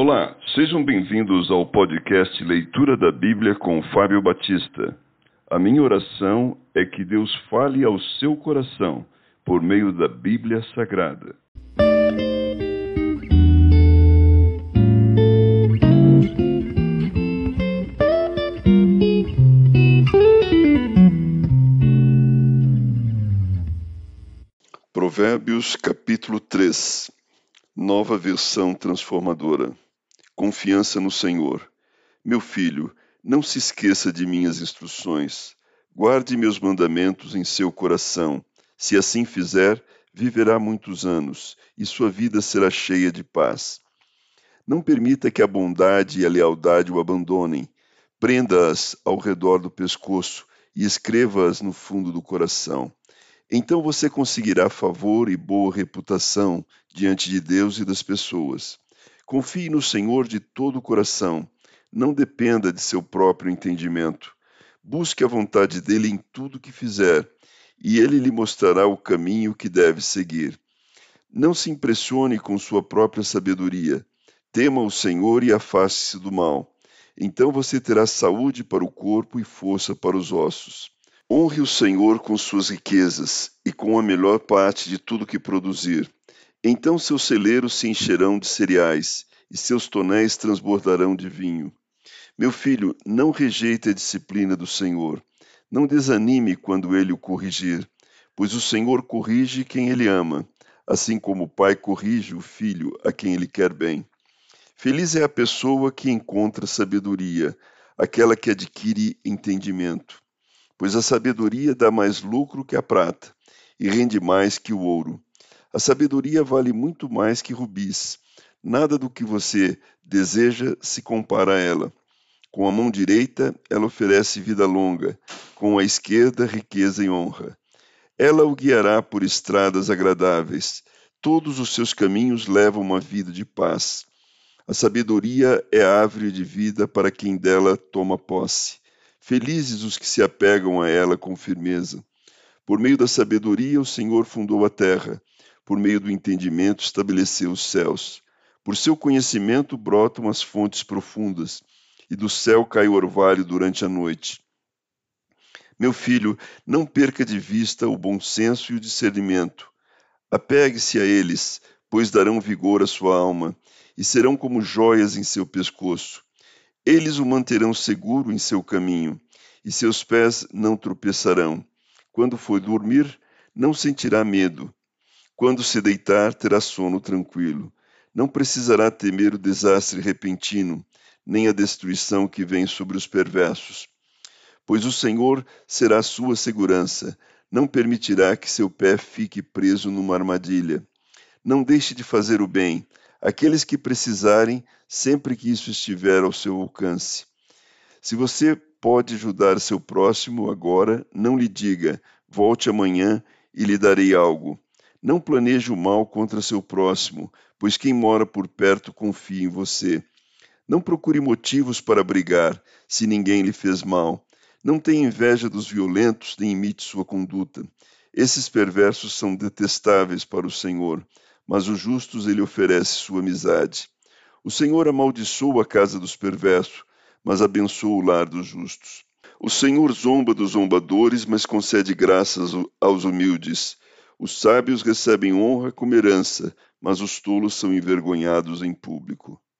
Olá, sejam bem-vindos ao podcast Leitura da Bíblia com Fábio Batista. A minha oração é que Deus fale ao seu coração por meio da Bíblia Sagrada. Provérbios capítulo 3 Nova versão transformadora. Confiança no Senhor. Meu filho, não se esqueça de minhas instruções. Guarde meus mandamentos em seu coração. Se assim fizer, viverá muitos anos e sua vida será cheia de paz. Não permita que a bondade e a lealdade o abandonem. Prenda-as ao redor do pescoço e escreva-as no fundo do coração. Então você conseguirá favor e boa reputação diante de Deus e das pessoas. Confie no Senhor de todo o coração. Não dependa de seu próprio entendimento. Busque a vontade dele em tudo que fizer, e ele lhe mostrará o caminho que deve seguir. Não se impressione com sua própria sabedoria. Tema o Senhor e afaste-se do mal. Então você terá saúde para o corpo e força para os ossos. Honre o Senhor com suas riquezas e com a melhor parte de tudo que produzir. Então seus celeiros se encherão de cereais e seus tonéis transbordarão de vinho. Meu filho, não rejeite a disciplina do Senhor. Não desanime quando ele o corrigir, pois o Senhor corrige quem ele ama, assim como o pai corrige o filho a quem ele quer bem. Feliz é a pessoa que encontra sabedoria, aquela que adquire entendimento pois a sabedoria dá mais lucro que a prata e rende mais que o ouro. A sabedoria vale muito mais que rubis. Nada do que você deseja se compara a ela. Com a mão direita, ela oferece vida longa, com a esquerda, riqueza e honra. Ela o guiará por estradas agradáveis. Todos os seus caminhos levam uma vida de paz. A sabedoria é árvore de vida para quem dela toma posse. Felizes os que se apegam a ela com firmeza. Por meio da sabedoria, o Senhor fundou a terra, por meio do entendimento, estabeleceu os céus. Por seu conhecimento brotam as fontes profundas, e do céu cai o orvalho durante a noite. Meu filho, não perca de vista o bom senso e o discernimento. Apegue-se a eles, pois darão vigor à sua alma, e serão como joias em seu pescoço. Eles o manterão seguro em seu caminho, e seus pés não tropeçarão. Quando for dormir, não sentirá medo. Quando se deitar, terá sono tranquilo. Não precisará temer o desastre repentino, nem a destruição que vem sobre os perversos. Pois o Senhor será sua segurança, não permitirá que seu pé fique preso numa armadilha. Não deixe de fazer o bem, aqueles que precisarem, sempre que isso estiver ao seu alcance. Se você pode ajudar seu próximo agora, não lhe diga, volte amanhã e lhe darei algo. Não planeje o mal contra seu próximo, pois quem mora por perto confia em você. Não procure motivos para brigar, se ninguém lhe fez mal. Não tenha inveja dos violentos, nem imite sua conduta. Esses perversos são detestáveis para o Senhor mas os justos ele oferece sua amizade. O Senhor amaldiçoa a casa dos perversos, mas abençoa o lar dos justos. O Senhor zomba dos zombadores, mas concede graças aos humildes. Os sábios recebem honra como herança, mas os tolos são envergonhados em público.